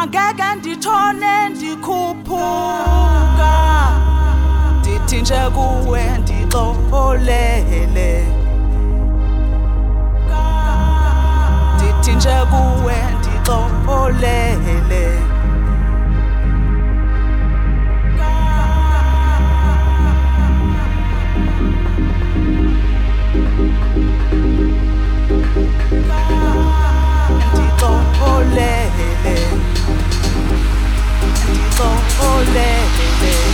angeke ndithone ndikhuphuka. Ndithi nje kuwe ndixolele. Ndithi nje kuwe ndixolele son olé.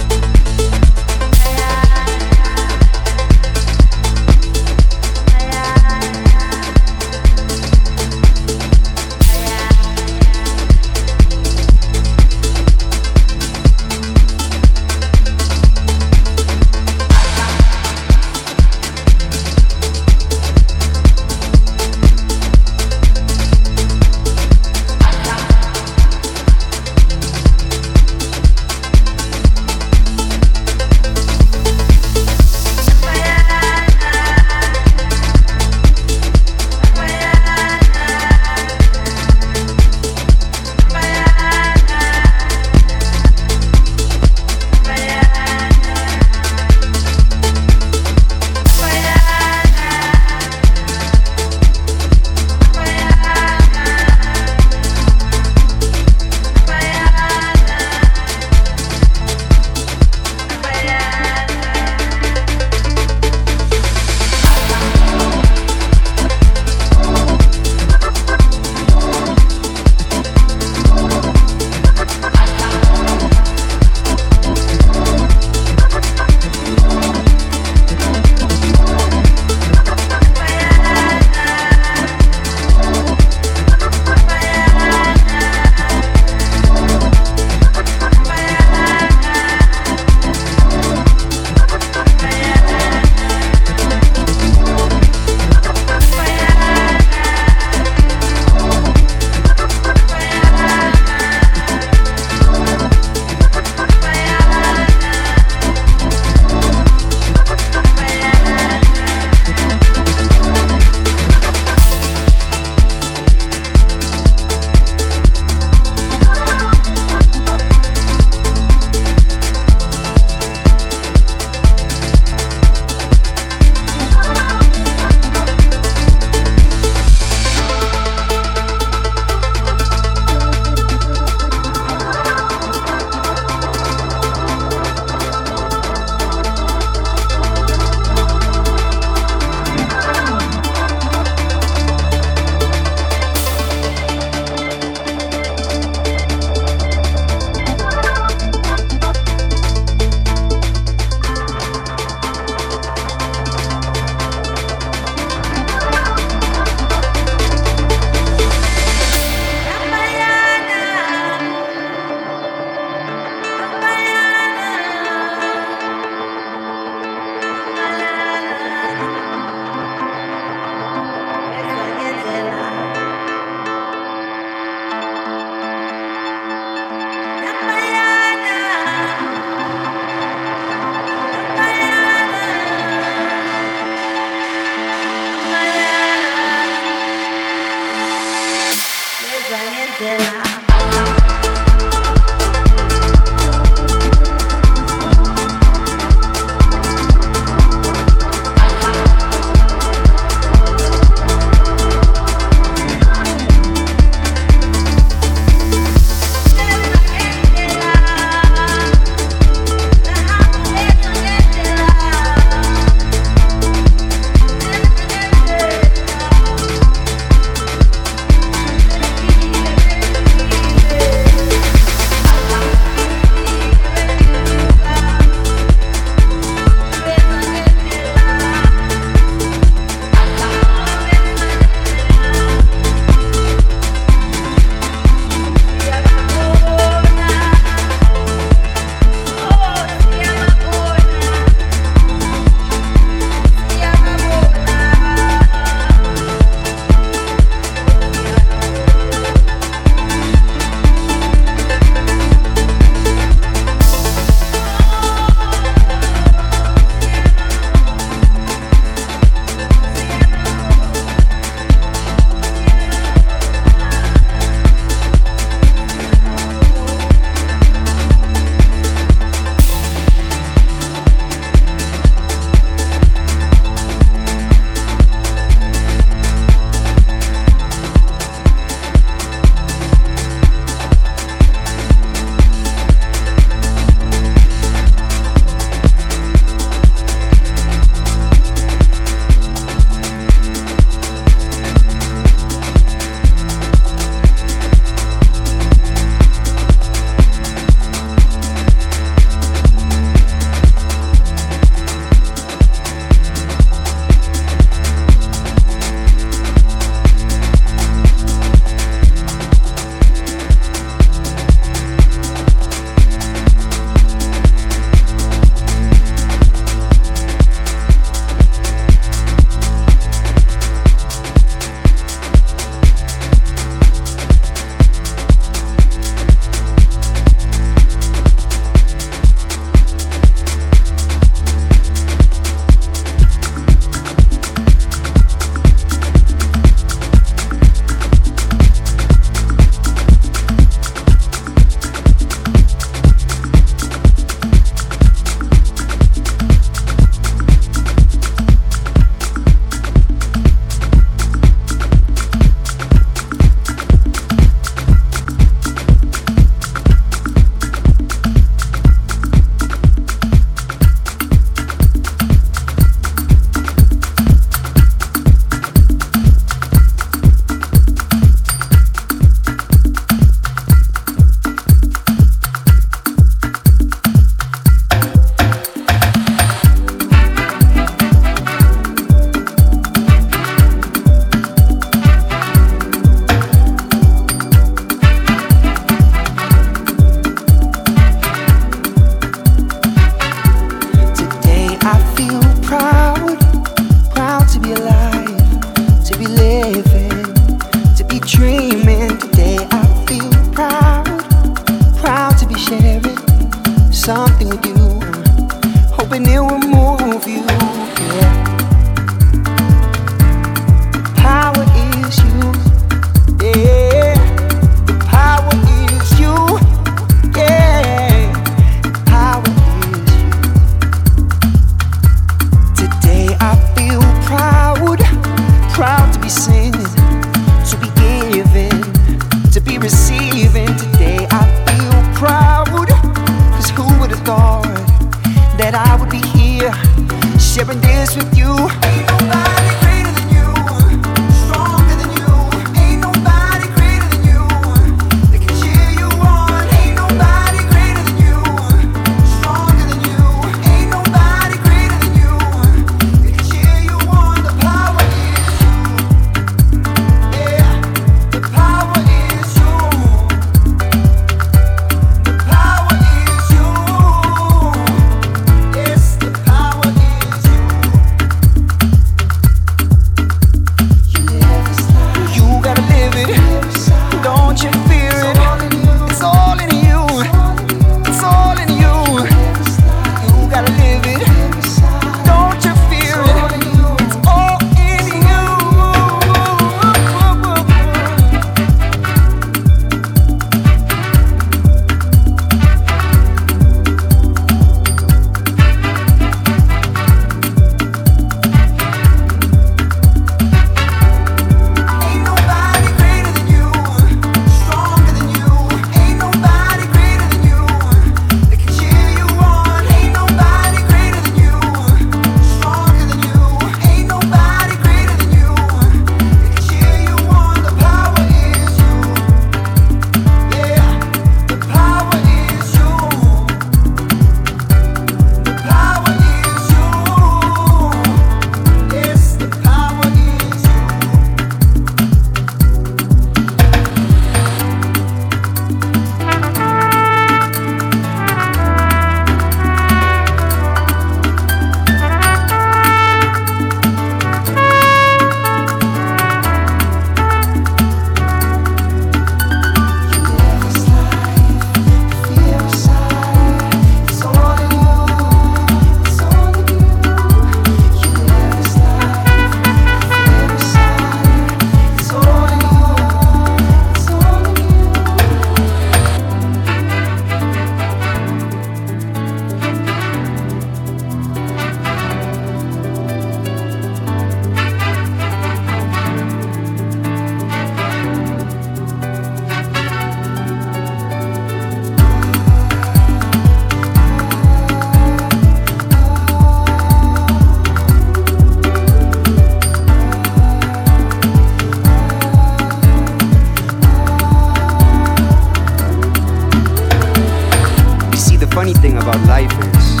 funny thing about life is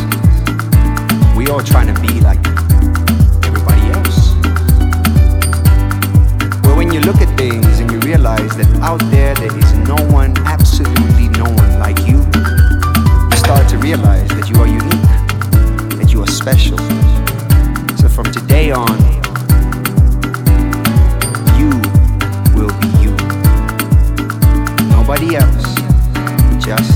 we all trying to be like everybody else. But when you look at things and you realize that out there there is no one, absolutely no one like you, you start to realize that you are unique, that you are special. So from today on, you will be you. Nobody else, just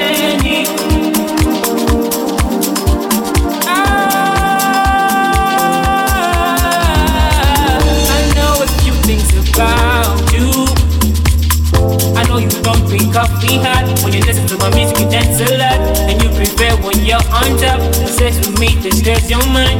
from free coffee hot. When you listen to my music, you dance a lot. And you prepare when you're on top. Sex with me, this stress your mind.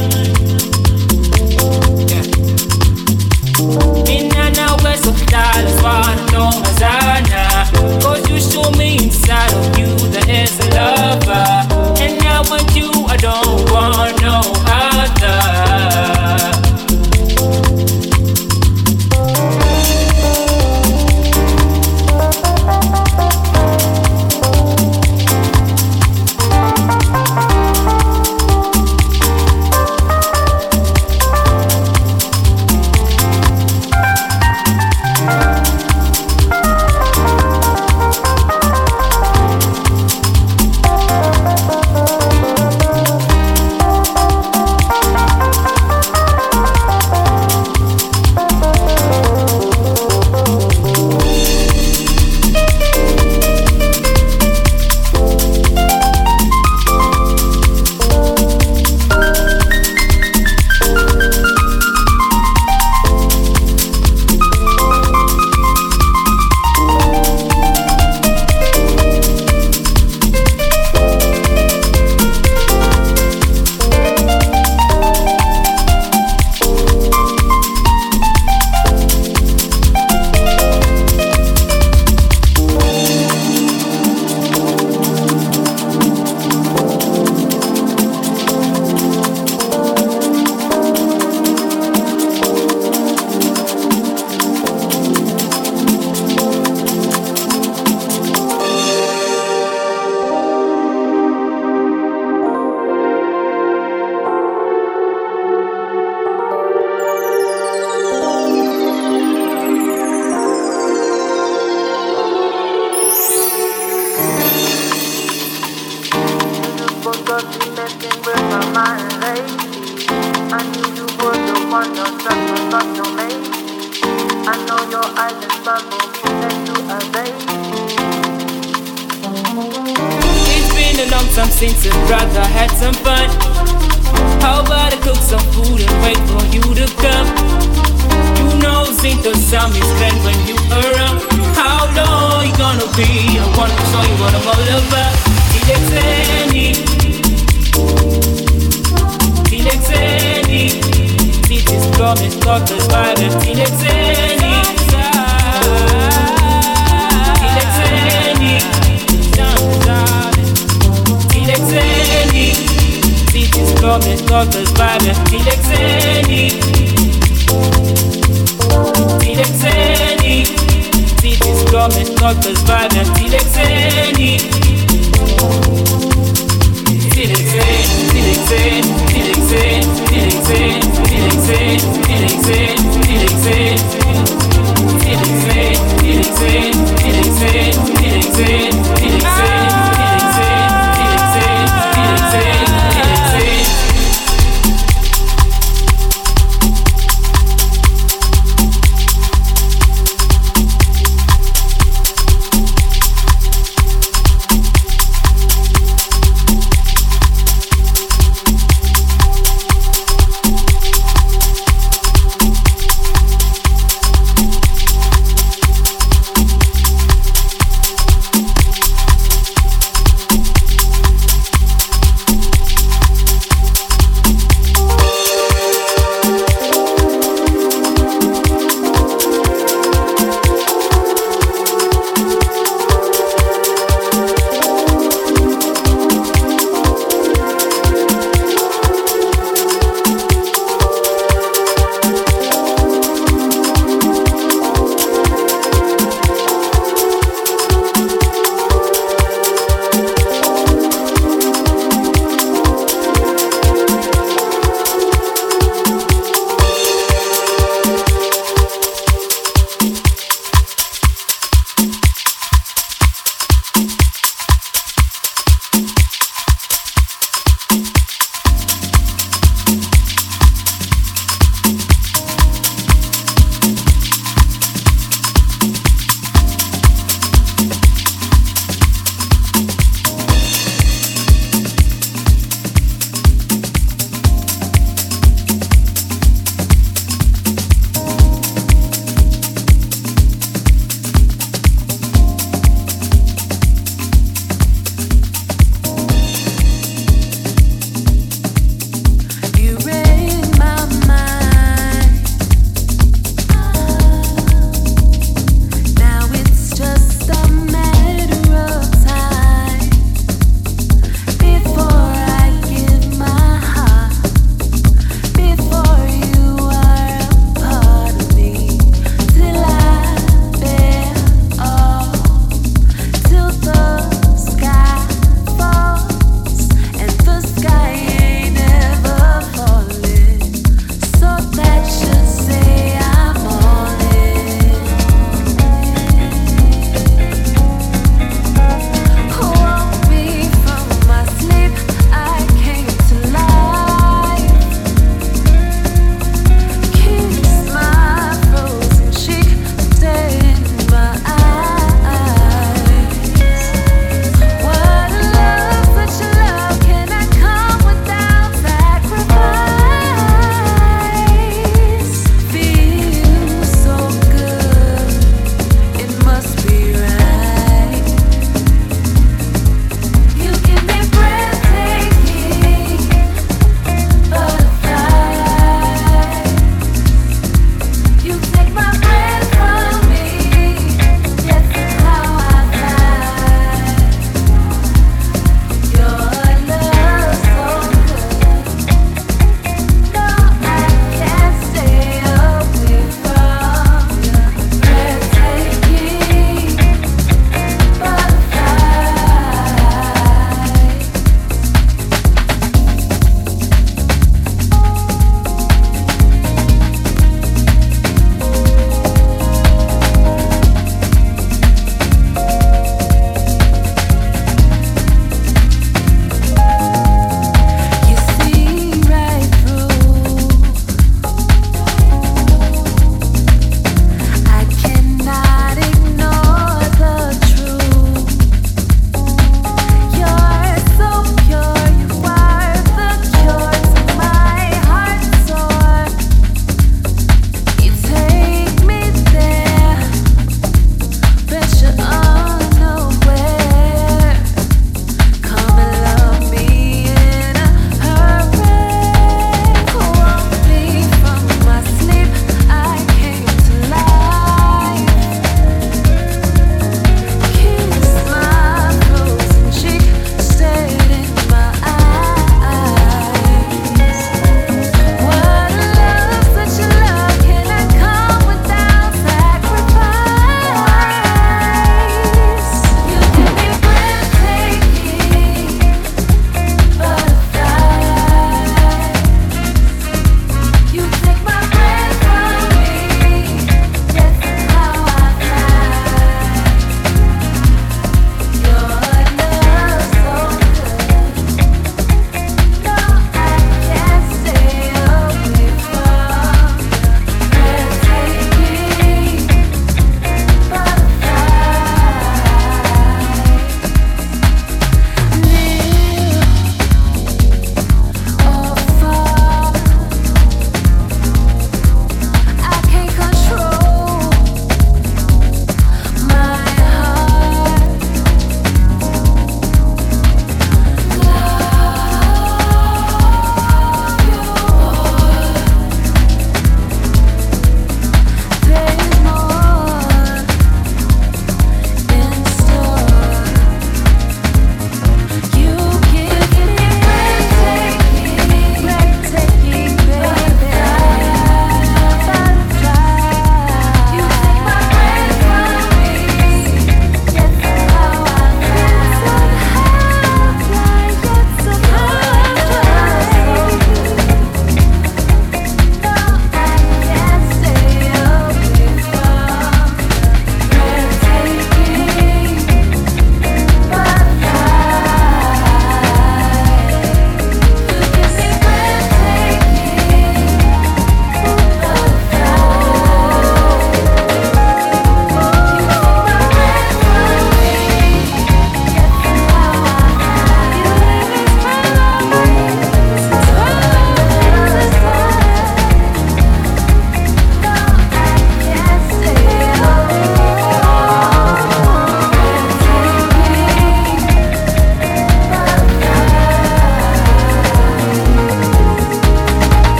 In and West of Dallas, wanna know Mazana Cause you show me inside of you that is a lover And I want you, I don't want no